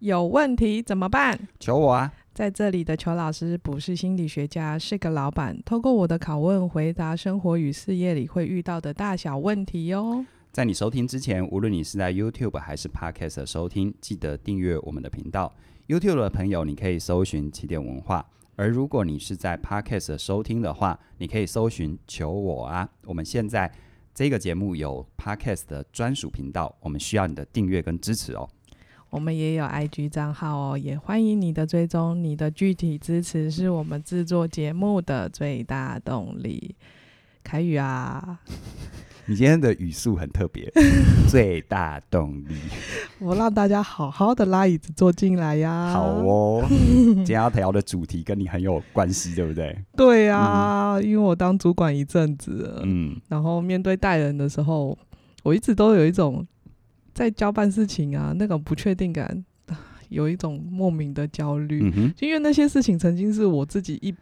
有问题怎么办？求我啊！在这里的裘老师不是心理学家，是个老板。透过我的拷问，回答生活与事业里会遇到的大小问题哟。在你收听之前，无论你是在 YouTube 还是 Podcast 收听，记得订阅我们的频道。YouTube 的朋友，你可以搜寻起点文化；而如果你是在 Podcast 收听的话，你可以搜寻求我啊！我们现在这个节目有 Podcast 的专属频道，我们需要你的订阅跟支持哦。我们也有 IG 账号哦，也欢迎你的追踪。你的具体支持是我们制作节目的最大动力。凯宇啊，你今天的语速很特别，最大动力。我让大家好好的拉椅子坐进来呀。好哦，今天要聊的主题跟你很有关系，对不对？对呀、啊，嗯、因为我当主管一阵子，嗯，然后面对带人的时候，我一直都有一种。在交办事情啊，那种不确定感，有一种莫名的焦虑。嗯、哼因为那些事情曾经是我自己一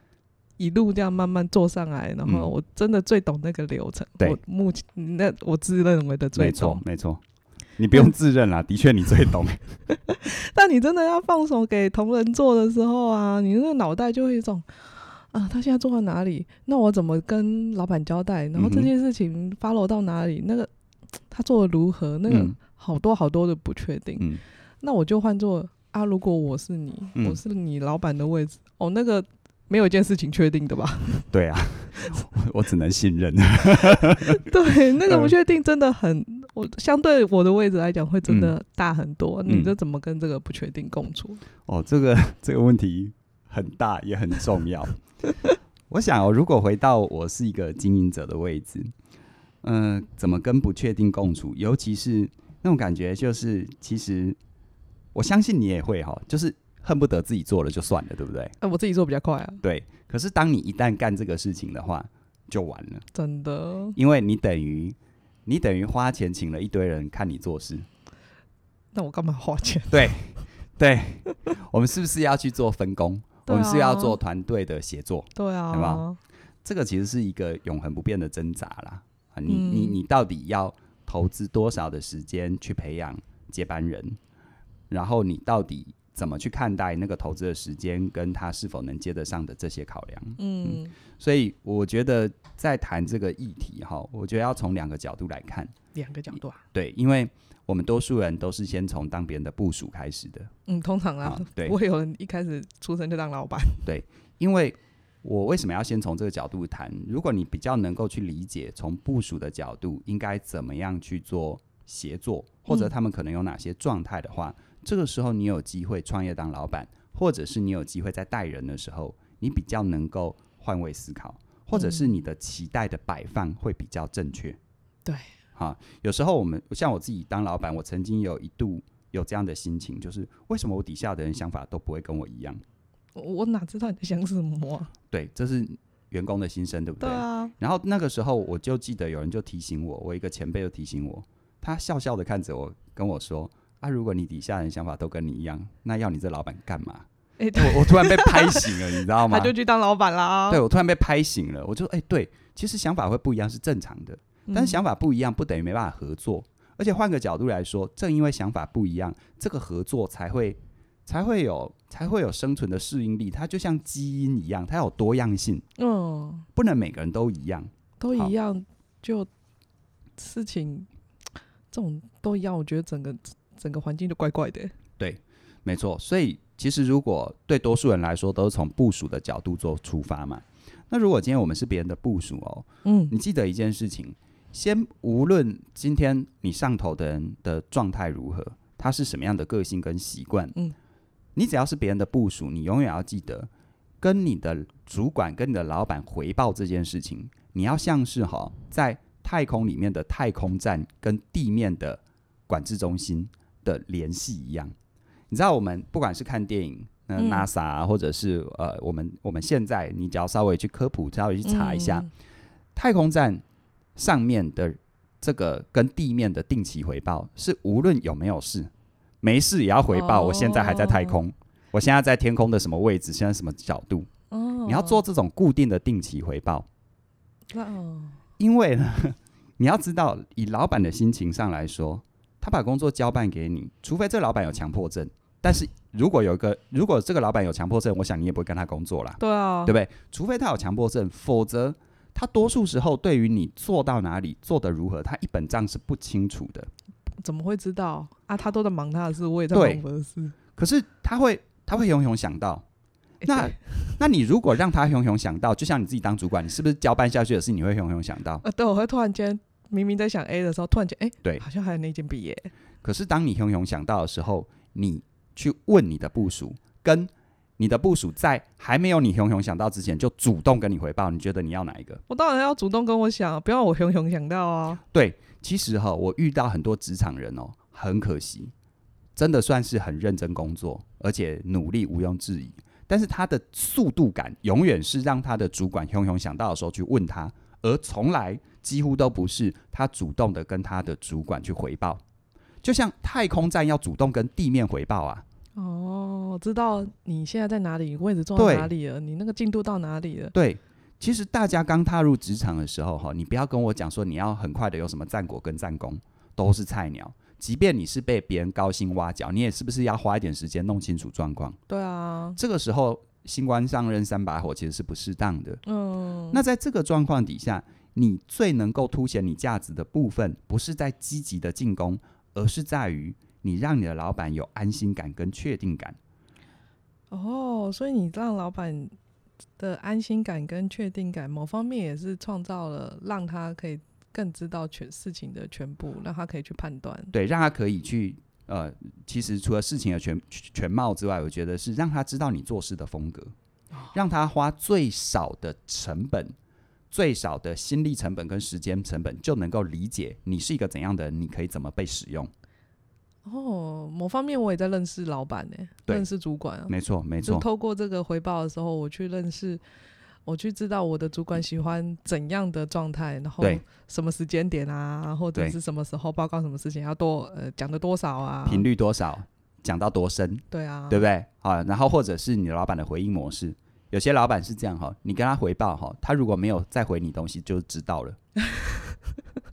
一路这样慢慢做上来，然后我真的最懂那个流程。对、嗯，我目前那我自认为的最懂。没错，没错，你不用自认啦，嗯、的确你最懂。但你真的要放手给同仁做的时候啊，你那个脑袋就会有一种啊，他现在做到哪里？那我怎么跟老板交代？然后这件事情 follow 到哪里？那个他做的如何？那个。嗯好多好多的不确定，嗯、那我就换做啊，如果我是你，嗯、我是你老板的位置，哦，那个没有一件事情确定的吧？对啊，我只能信任。对，那个不确定真的很，我相对我的位置来讲会真的大很多。嗯、你这怎么跟这个不确定共处？哦，这个 这个问题很大也很重要。我想哦，如果回到我是一个经营者的位置，嗯、呃，怎么跟不确定共处？尤其是那种感觉就是，其实我相信你也会哈，就是恨不得自己做了就算了，对不对？哎、啊，我自己做比较快啊。对，可是当你一旦干这个事情的话，就完了。真的，因为你等于你等于花钱请了一堆人看你做事，那我干嘛花钱？对对，我们是不是要去做分工？啊、我们是要做团队的协作？对啊，对吧？这个其实是一个永恒不变的挣扎啦。啊，你、嗯、你你到底要？投资多少的时间去培养接班人，然后你到底怎么去看待那个投资的时间，跟他是否能接得上的这些考量？嗯，嗯，所以我觉得在谈这个议题哈，我觉得要从两个角度来看。两个角度啊？对，因为我们多数人都是先从当别人的部署开始的。嗯，通常啊，对，不会有人一开始出生就当老板。对，因为。我为什么要先从这个角度谈？如果你比较能够去理解，从部署的角度应该怎么样去做协作，或者他们可能有哪些状态的话，嗯、这个时候你有机会创业当老板，或者是你有机会在带人的时候，你比较能够换位思考，或者是你的期待的摆放会比较正确。对，哈，有时候我们像我自己当老板，我曾经有一度有这样的心情，就是为什么我底下的人想法都不会跟我一样？我哪知道你在想什么啊？对，这是员工的心声，对不对？对啊。然后那个时候，我就记得有人就提醒我，我一个前辈就提醒我，他笑笑的看着我，跟我说：“啊，如果你底下人想法都跟你一样，那要你这老板干嘛？”我我突然被拍醒了，你知道吗？他就去当老板啦。对，我突然被拍醒了，我就哎、欸，对，其实想法会不一样是正常的，但是想法不一样不等于没办法合作，嗯、而且换个角度来说，正因为想法不一样，这个合作才会。才会有才会有生存的适应力，它就像基因一样，它有多样性。嗯，不能每个人都一样，都一样，就事情这种都一样，我觉得整个整个环境就怪怪的。对，没错。所以其实如果对多数人来说都是从部署的角度做出发嘛，那如果今天我们是别人的部署哦，嗯，你记得一件事情，先无论今天你上头的人的状态如何，他是什么样的个性跟习惯，嗯。你只要是别人的部署，你永远要记得，跟你的主管、跟你的老板回报这件事情，你要像是哈在太空里面的太空站跟地面的管制中心的联系一样。你知道，我们不管是看电影，那 NASA 啊，或者是呃，我们我们现在，你只要稍微去科普，稍微去查一下，嗯、太空站上面的这个跟地面的定期回报，是无论有没有事。没事也要回报。我现在还在太空，我现在在天空的什么位置？现在什么角度？哦你要做这种固定的定期回报。哦因为呢，你要知道，以老板的心情上来说，他把工作交办给你，除非这老板有强迫症，但是如果有一个，如果这个老板有强迫症，我想你也不会跟他工作啦。对啊，对不对？除非他有强迫症，否则他多数时候对于你做到哪里、做得如何，他一本账是不清楚的。怎么会知道啊？他都在忙他的事，我也在忙我的事。可是他会，他会永远想到。那，那你如果让他熊熊想到，就像你自己当主管，你是不是交办下去的事，你会熊熊想到？呃，对，我会突然间明明在想 A 的时候，突然间哎，对，好像还有那件 B 耶。可是当你熊熊想到的时候，你去问你的部署，跟你的部署在还没有你熊熊想到之前，就主动跟你回报，你觉得你要哪一个？我当然要主动跟我想，不要我熊熊想到啊。对，其实哈，我遇到很多职场人哦，很可惜，真的算是很认真工作，而且努力毋庸置疑。但是他的速度感永远是让他的主管熊熊想到的时候去问他，而从来几乎都不是他主动的跟他的主管去回报。就像太空站要主动跟地面回报啊。哦，知道你现在在哪里，位置坐在哪里了，你那个进度到哪里了？对，其实大家刚踏入职场的时候，哈，你不要跟我讲说你要很快的有什么战果跟战功，都是菜鸟。即便你是被别人高薪挖角，你也是不是要花一点时间弄清楚状况？对啊，这个时候新官上任三把火其实是不适当的。嗯，那在这个状况底下，你最能够凸显你价值的部分，不是在积极的进攻，而是在于你让你的老板有安心感跟确定感。哦，所以你让老板的安心感跟确定感，某方面也是创造了让他可以。更知道全事情的全部，让他可以去判断。对，让他可以去呃，其实除了事情的全全貌之外，我觉得是让他知道你做事的风格，哦、让他花最少的成本、最少的心力成本跟时间成本，就能够理解你是一个怎样的人，你可以怎么被使用。哦，某方面我也在认识老板呢，认识主管啊，没错没错。透过这个回报的时候，我去认识。我去知道我的主管喜欢怎样的状态，然后什么时间点啊，或者是什么时候报告什么事情要多呃讲的多少啊，频率多少，讲到多深，对啊，对不对？啊，然后或者是你老板的回应模式，有些老板是这样哈，你跟他回报哈，他如果没有再回你东西，就知道了，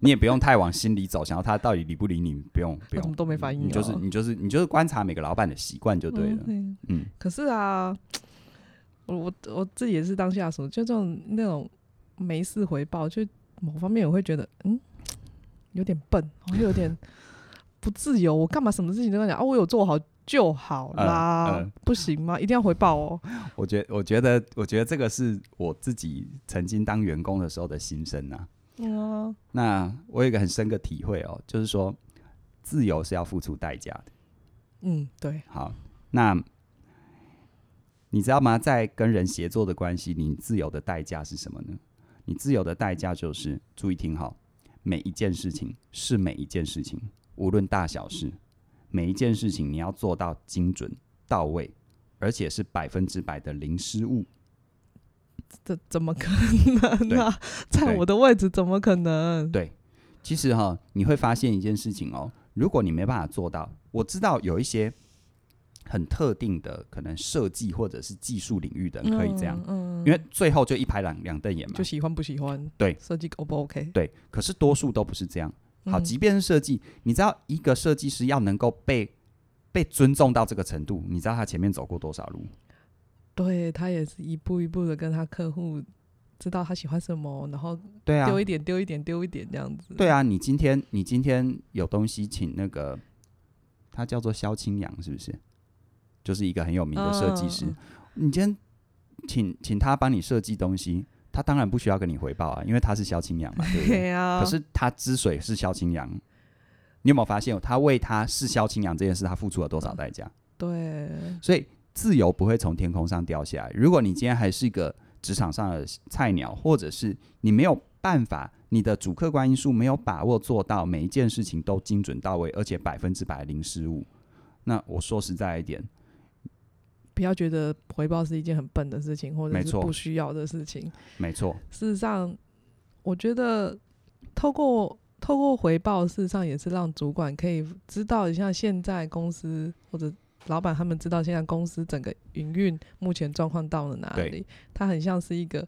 你也不用太往心里走，想要他到底理不理你，不用不用，都没反应，你就是你就是你就是观察每个老板的习惯就对了，嗯，嗯，可是啊。我我我自己也是当下属，就这种那种没事回报，就某方面我会觉得，嗯，有点笨，我有点不自由。我干嘛什么事情都要讲啊？我有做好就好啦，不行吗？一定要回报哦。我觉我觉得我觉得这个是我自己曾经当员工的时候的心声呐。嗯，那我有一个很深的体会哦，就是说自由是要付出代价的。嗯，对。好，那。你知道吗？在跟人协作的关系，你自由的代价是什么呢？你自由的代价就是，注意听好，每一件事情是每一件事情，无论大小事，每一件事情你要做到精准到位，而且是百分之百的零失误。这怎么可能啊？在我的位置怎么可能？对，其实哈，你会发现一件事情哦，如果你没办法做到，我知道有一些。很特定的可能设计或者是技术领域的人可以这样，嗯，嗯，因为最后就一拍两两瞪眼嘛，就喜欢不喜欢，对，设计 O 不 OK？对，可是多数都不是这样。好，即便是设计，你知道一个设计师要能够被被尊重到这个程度，你知道他前面走过多少路？对，他也是一步一步的跟他客户知道他喜欢什么，然后对啊，丢一点丢一点丢一点这样子。对啊，你今天你今天有东西请那个他叫做萧清扬，是不是？就是一个很有名的设计师，嗯、你今天请请他帮你设计东西，他当然不需要跟你回报啊，因为他是萧清扬嘛，对不对？可是他之所以是萧清扬，你有没有发现，他为他是萧清扬这件事，他付出了多少代价？对，所以自由不会从天空上掉下来。如果你今天还是一个职场上的菜鸟，或者是你没有办法，你的主客观因素没有把握做到每一件事情都精准到位，而且百分之百零失误，那我说实在一点。不要觉得回报是一件很笨的事情，或者是不需要的事情。没错，事实上，我觉得透过透过回报，事实上也是让主管可以知道一下现在公司或者老板他们知道现在公司整个营运目前状况到了哪里。他很像是一个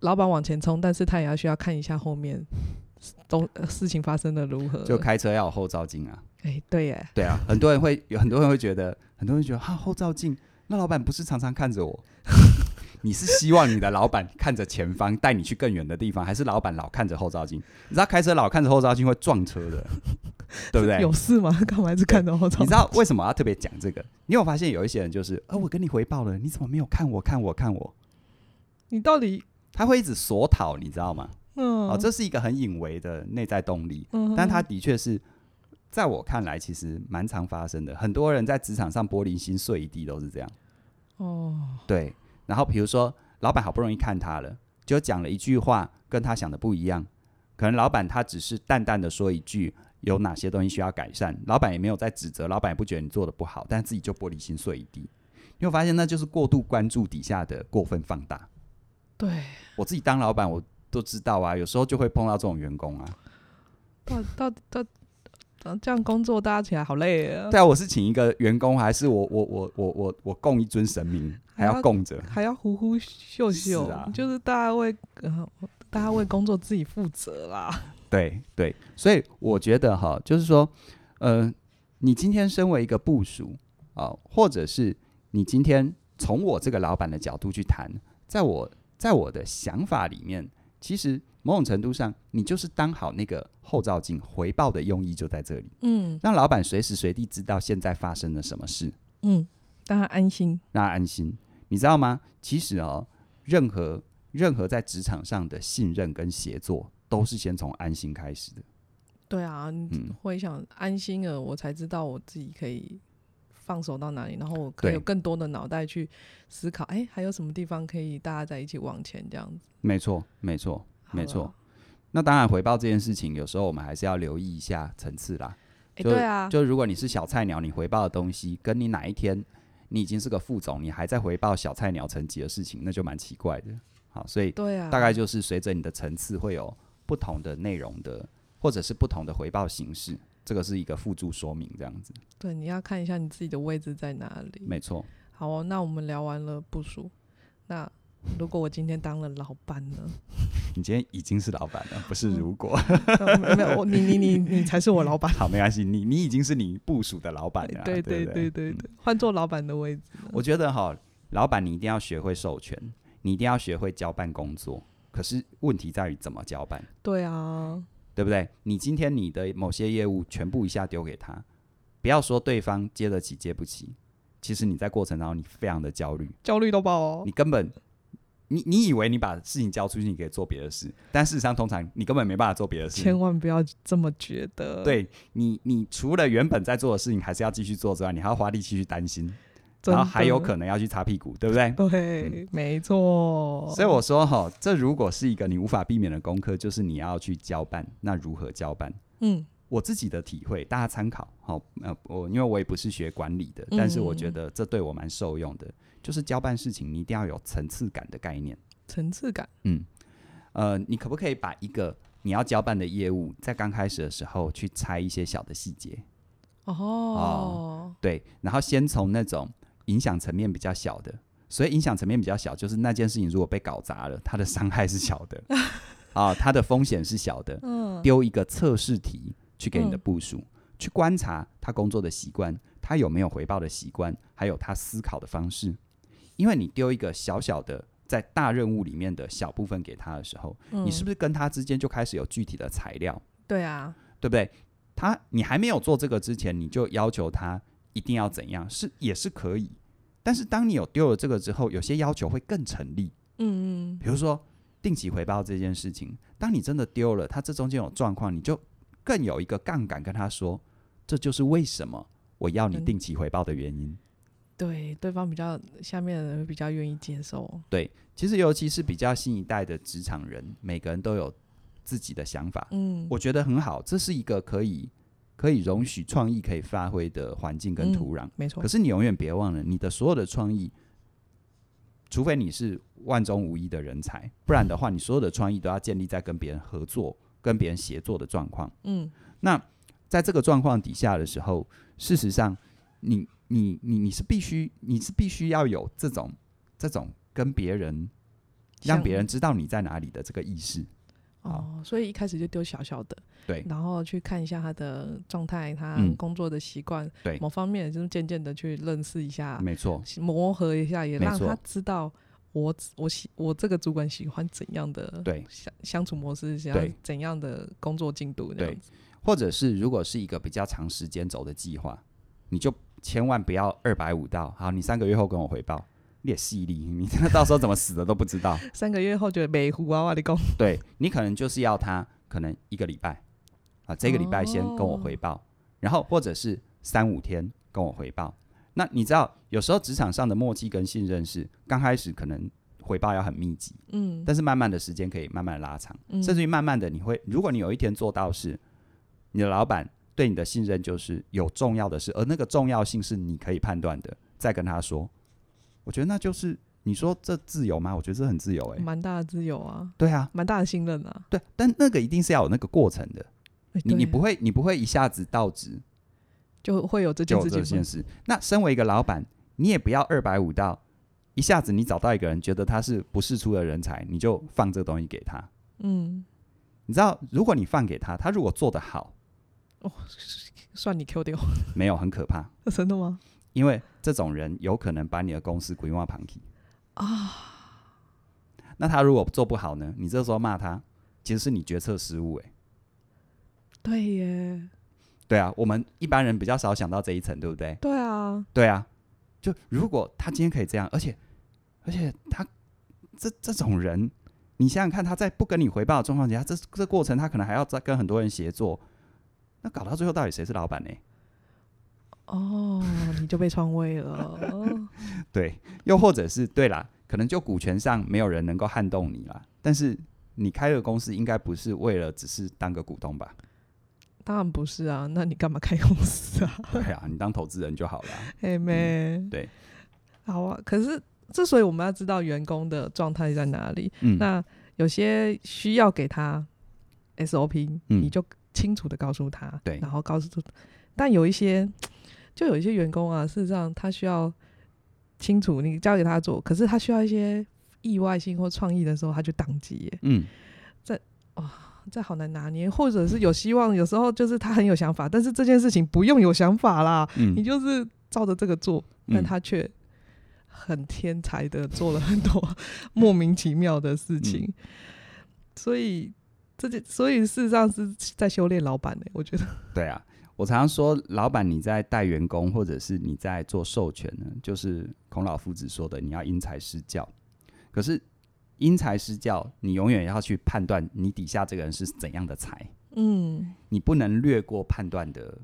老板往前冲，但是他也要需要看一下后面 都事情发生的如何？就开车要有后照镜啊。哎、欸，对耶，对啊，很多人会有很多人会觉得，很多人觉得哈、啊、后照镜，那老板不是常常看着我？你是希望你的老板看着前方，带你去更远的地方，还是老板老看着后照镜？你知道开车老看着后照镜会撞车的，对不对？有事吗？干嘛一直看着后照镜？你知道为什么要特别讲这个？你有发现有一些人就是，呃，我跟你回报了，你怎么没有看我？看我？看我？你到底？他会一直索讨，你知道吗？嗯，哦，这是一个很隐微的内在动力，嗯，但他的确是在我看来，其实蛮常发生的。很多人在职场上玻璃心碎一地，都是这样。哦，对。然后比如说，老板好不容易看他了，就讲了一句话，跟他想的不一样。可能老板他只是淡淡的说一句，有哪些东西需要改善，老板也没有在指责，老板也不觉得你做的不好，但自己就玻璃心碎一地。你会发现，那就是过度关注底下的过分放大。对，我自己当老板，我都知道啊，有时候就会碰到这种员工啊。到到到，这样工作大家起来好累啊。对啊，我是请一个员工，还是我我我我我我供一尊神明，还要供着，还要呼呼秀秀，啊、就是大家为呃大家为工作自己负责啦。对对，所以我觉得哈，就是说，呃，你今天身为一个部署啊、呃，或者是你今天从我这个老板的角度去谈，在我。在我的想法里面，其实某种程度上，你就是当好那个后照镜，回报的用意就在这里。嗯，让老板随时随地知道现在发生了什么事。嗯，让他安心，让他安心。你知道吗？其实哦，任何任何在职场上的信任跟协作，都是先从安心开始的。对啊，嗯，会想安心了，我才知道我自己可以。放手到哪里，然后我可以有更多的脑袋去思考，哎，还有什么地方可以大家在一起往前这样子？没错，没错，没错。那当然，回报这件事情，有时候我们还是要留意一下层次啦。哎，对啊，就如果你是小菜鸟，你回报的东西，跟你哪一天你已经是个副总，你还在回报小菜鸟层级的事情，那就蛮奇怪的。好，所以对啊，大概就是随着你的层次会有不同的内容的，或者是不同的回报形式。这个是一个附注说明，这样子。对，你要看一下你自己的位置在哪里。没错。好哦，那我们聊完了部署。那如果我今天当了老板呢？你今天已经是老板了，不是如果。嗯、没有，你你你你才是我老板。好，没关系，你你已经是你部署的老板了。对对对对对，对，换做老板的位置。我觉得哈，老板你一定要学会授权，你一定要学会交办工作。可是问题在于怎么交办？对啊。对不对？你今天你的某些业务全部一下丢给他，不要说对方接得起接不起，其实你在过程当中你非常的焦虑，焦虑到爆哦。你根本，你你以为你把事情交出去，你可以做别的事，但事实上通常你根本没办法做别的事。千万不要这么觉得。对你，你除了原本在做的事情还是要继续做之外，你还要花力气去担心。然后还有可能要去擦屁股，对不对？对，嗯、没错。所以我说哈，这如果是一个你无法避免的功课，就是你要去交办。那如何交办？嗯，我自己的体会，大家参考。好，呃，我因为我也不是学管理的，但是我觉得这对我蛮受用的。就是交办事情，你一定要有层次感的概念。层次感。嗯，呃，你可不可以把一个你要交办的业务，在刚开始的时候去拆一些小的细节？哦，哦，对，然后先从那种。影响层面比较小的，所以影响层面比较小，就是那件事情如果被搞砸了，它的伤害是小的，啊，它的风险是小的。丢一个测试题去给你的部署，去观察他工作的习惯，他有没有回报的习惯，还有他思考的方式。因为你丢一个小小的在大任务里面的小部分给他的时候，你是不是跟他之间就开始有具体的材料？对啊，对不对？他你还没有做这个之前，你就要求他。一定要怎样是也是可以，但是当你有丢了这个之后，有些要求会更成立。嗯嗯，比如说定期回报这件事情，当你真的丢了，他这中间有状况，你就更有一个杠杆跟他说，这就是为什么我要你定期回报的原因。嗯、对，对方比较下面的人会比较愿意接受。对，其实尤其是比较新一代的职场人，每个人都有自己的想法。嗯，我觉得很好，这是一个可以。可以容许创意可以发挥的环境跟土壤，嗯，没错。可是你永远别忘了，你的所有的创意，除非你是万中无一的人才，不然的话，你所有的创意都要建立在跟别人合作、跟别人协作的状况。嗯，那在这个状况底下的时候，事实上你，你你你你是必须，你是必须要有这种这种跟别人让别人知道你在哪里的这个意识。哦，所以一开始就丢小小的，对，然后去看一下他的状态，他工作的习惯，对，某方面就是渐渐的去认识一下，没错，磨合一下，也让他知道我我喜我这个主管喜欢怎样的对。相相处模式，想要怎样的工作进度，对，或者是如果是一个比较长时间走的计划，你就千万不要二百五到，好，你三个月后跟我回报。你也犀利，你到时候怎么死的都不知道。三个月后就没糊啊，我的工。对，你可能就是要他可能一个礼拜啊，这个礼拜先跟我回报，哦、然后或者是三五天跟我回报。那你知道，有时候职场上的默契跟信任是刚开始可能回报要很密集，嗯，但是慢慢的时间可以慢慢拉长，嗯、甚至于慢慢的你会，如果你有一天做到是你的老板对你的信任就是有重要的事，而那个重要性是你可以判断的，再跟他说。我觉得那就是你说这自由吗？我觉得这很自由哎、欸，蛮大的自由啊。对啊，蛮大的信任啊。对，但那个一定是要有那个过程的。欸、你你不会你不会一下子到职就会有这件事情。这件事。那身为一个老板，你也不要二百五到一下子你找到一个人觉得他是不世出的人才，你就放这个东西给他。嗯，你知道，如果你放给他，他如果做得好，哦，算你 Q 掉。没有，很可怕。真的吗？因为这种人有可能把你的公司规划盘起啊，那他如果做不好呢？你这时候骂他，其实是你决策失误哎。对耶，对啊，我们一般人比较少想到这一层，对不对？对啊，对啊。就如果他今天可以这样，而且而且他这这种人，你想想看，他在不跟你回报的状况下，这这过程他可能还要再跟很多人协作，那搞到最后到底谁是老板呢？哦，你就被篡位了。对，又或者是对啦，可能就股权上没有人能够撼动你啦。但是你开个公司，应该不是为了只是当个股东吧？当然不是啊，那你干嘛开公司啊？对啊，你当投资人就好了。嘿妹，对，好啊。可是之所以我们要知道员工的状态在哪里，嗯，那有些需要给他 SOP，嗯，你就清楚的告诉他，对，然后告诉他，但有一些。就有一些员工啊，事实上他需要清楚你交给他做，可是他需要一些意外性或创意的时候，他就当机。嗯，这好难拿捏，或者是有希望，有时候就是他很有想法，但是这件事情不用有想法啦，嗯、你就是照着这个做，但他却很天才的做了很多莫名其妙的事情，嗯、所以这就所以事实上是在修炼老板呢，我觉得。对啊。我常常说，老板你在带员工，或者是你在做授权呢，就是孔老夫子说的，你要因材施教。可是因材施教，你永远要去判断你底下这个人是怎样的才。嗯，你不能略过判断的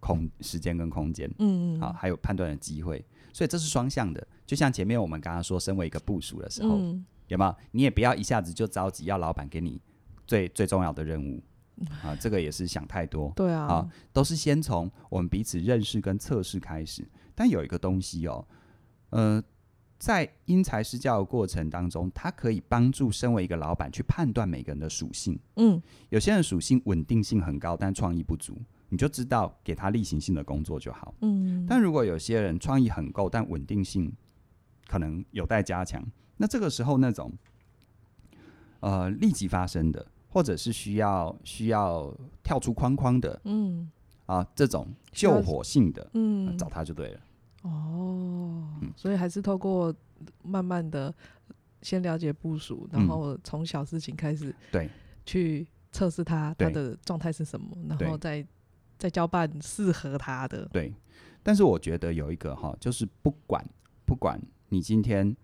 空时间跟空间。嗯嗯，好，还有判断的机会，所以这是双向的。就像前面我们刚刚说，身为一个部署的时候，嗯、有没有？你也不要一下子就着急要老板给你最最重要的任务。啊，这个也是想太多。对啊，啊，都是先从我们彼此认识跟测试开始。但有一个东西哦，呃，在因材施教的过程当中，它可以帮助身为一个老板去判断每个人的属性。嗯，有些人属性稳定性很高，但创意不足，你就知道给他例行性的工作就好。嗯，但如果有些人创意很够，但稳定性可能有待加强，那这个时候那种呃立即发生的。或者是需要需要跳出框框的，嗯啊，这种救火性的，嗯、啊，找他就对了。哦，嗯、所以还是透过慢慢的先了解部署，然后从小事情开始，对，去测试他他的状态是什么，然后再再交办适合他的。对，但是我觉得有一个哈，就是不管不管你今天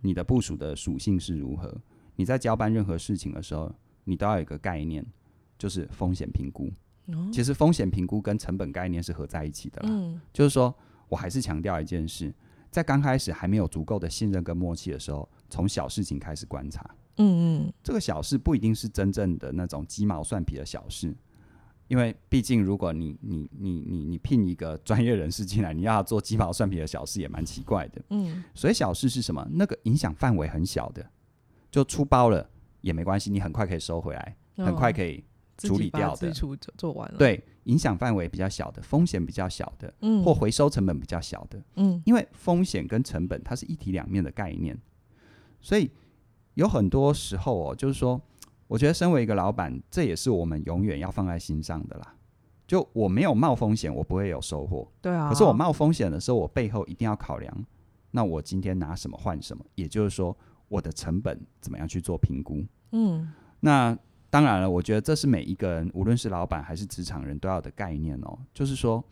你的部署的属性是如何，你在交办任何事情的时候。你都要有一个概念，就是风险评估。哦、其实风险评估跟成本概念是合在一起的啦。嗯、就是说我还是强调一件事，在刚开始还没有足够的信任跟默契的时候，从小事情开始观察。嗯嗯，这个小事不一定是真正的那种鸡毛蒜皮的小事，因为毕竟如果你你你你你聘一个专业人士进来，你要做鸡毛蒜皮的小事也蛮奇怪的。嗯，所以小事是什么？那个影响范围很小的，就出包了。也没关系，你很快可以收回来，哦、很快可以处理掉的。做做完了。对，影响范围比较小的，风险比较小的，嗯，或回收成本比较小的，嗯，因为风险跟成本它是一体两面的概念，所以有很多时候哦，就是说我觉得身为一个老板，这也是我们永远要放在心上的啦。就我没有冒风险，我不会有收获。对啊。可是我冒风险的时候，我背后一定要考量，那我今天拿什么换什么？也就是说，我的成本怎么样去做评估？嗯。那当然了，我觉得这是每一个人，无论是老板还是职场人都要的概念哦。就是说，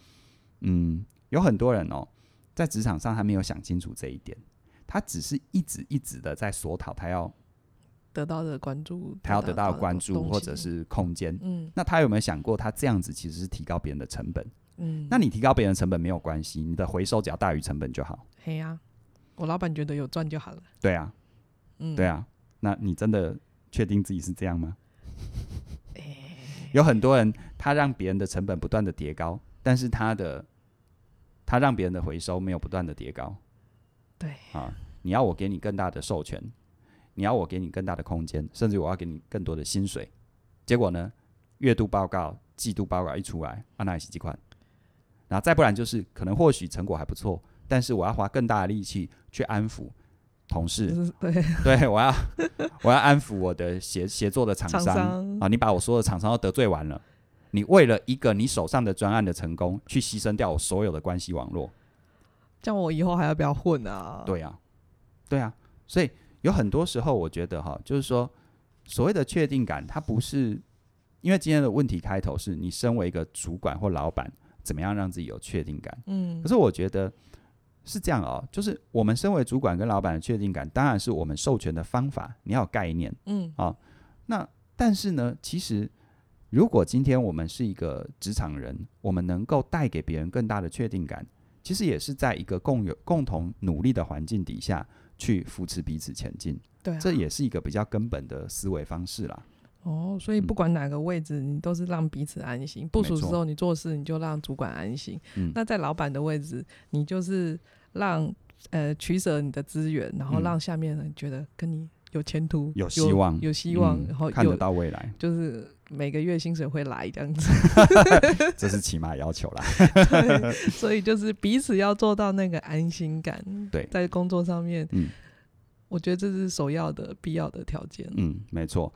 嗯，有很多人哦，在职场上他没有想清楚这一点，他只是一直一直的在索讨，他要。得到的关注，他要得到的关注或者是空间。嗯，那他有没有想过，他这样子其实是提高别人的成本？嗯，那你提高别人的成本没有关系，你的回收只要大于成本就好。嘿呀，我老板觉得有赚就好了。对啊，嗯，对啊，那你真的确定自己是这样吗？有很多人，他让别人的成本不断的叠高，但是他的他让别人的回收没有不断的叠高。对啊，你要我给你更大的授权。你要我给你更大的空间，甚至我要给你更多的薪水，结果呢？月度报告、季度报告一出来，啊，那也是几款。然后再不然就是，可能或许成果还不错，但是我要花更大的力气去安抚同事，对，对我要我要安抚我的协协作的厂商，啊，你把我所有的厂商都得罪完了，你为了一个你手上的专案的成功，去牺牲掉我所有的关系网络，这样我以后还要不要混啊？对啊，对啊，所以。有很多时候，我觉得哈，就是说，所谓的确定感，它不是因为今天的问题开头是你身为一个主管或老板，怎么样让自己有确定感？嗯，可是我觉得是这样哦，就是我们身为主管跟老板的确定感，当然是我们授权的方法，你要有概念，嗯，啊，那但是呢，其实如果今天我们是一个职场人，我们能够带给别人更大的确定感，其实也是在一个共有共同努力的环境底下。去扶持彼此前进，对、啊，这也是一个比较根本的思维方式啦。哦，所以不管哪个位置，你都是让彼此安心。部属的时候，你做事你就让主管安心。嗯，那在老板的位置，你就是让呃取舍你的资源，然后让下面人觉得跟你有前途、有希望、有希望，嗯、然后看得到未来，就是每个月薪水会来这样子。这是起码要求啦。对，所以就是彼此要做到那个安心感。对，在工作上面，嗯，我觉得这是首要的、必要的条件。嗯，没错。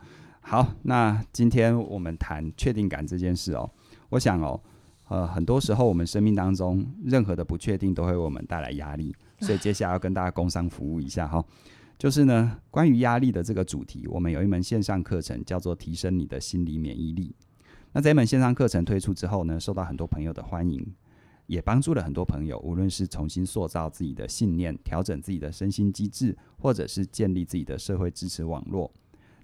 好，那今天我们谈确定感这件事哦。我想哦，呃，很多时候我们生命当中任何的不确定都会为我们带来压力，所以接下来要跟大家工商服务一下哈。就是呢，关于压力的这个主题，我们有一门线上课程，叫做《提升你的心理免疫力》。那这一门线上课程推出之后呢，受到很多朋友的欢迎，也帮助了很多朋友，无论是重新塑造自己的信念、调整自己的身心机制，或者是建立自己的社会支持网络。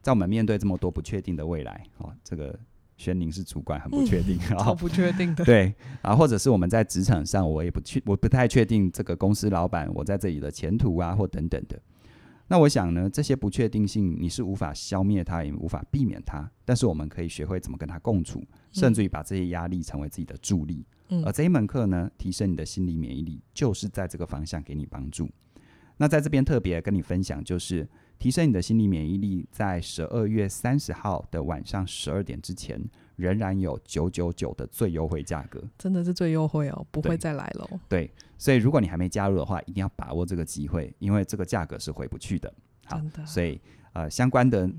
在我们面对这么多不确定的未来，哦，这个轩宁是主管，很不确定，嗯、超不确定的。对啊，或者是我们在职场上，我也不确，我不太确定这个公司老板我在这里的前途啊，或等等的。那我想呢，这些不确定性你是无法消灭它，也无法避免它。但是我们可以学会怎么跟它共处，甚至于把这些压力成为自己的助力。嗯、而这一门课呢，提升你的心理免疫力，就是在这个方向给你帮助。那在这边特别跟你分享，就是提升你的心理免疫力，在十二月三十号的晚上十二点之前，仍然有九九九的最优惠价格，真的是最优惠哦，不会再来了。对，所以如果你还没加入的话，一定要把握这个机会，因为这个价格是回不去的。好，所以呃，相关的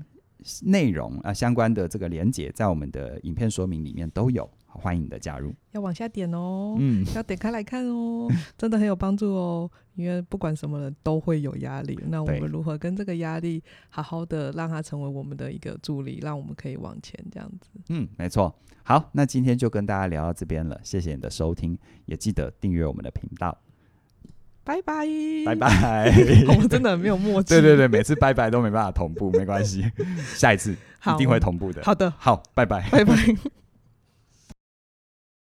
内容啊、呃，相关的这个连接，在我们的影片说明里面都有。欢迎你的加入，要往下点哦，嗯，要点开来看哦，真的很有帮助哦。因为不管什么人都会有压力，那我们如何跟这个压力好好的让它成为我们的一个助力，让我们可以往前这样子。嗯，没错。好，那今天就跟大家聊到这边了，谢谢你的收听，也记得订阅我们的频道。拜拜，拜拜。我们真的很没有默契。对对对，每次拜拜都没办法同步，没关系，下一次一定会同步的。好的，好，拜拜，拜拜。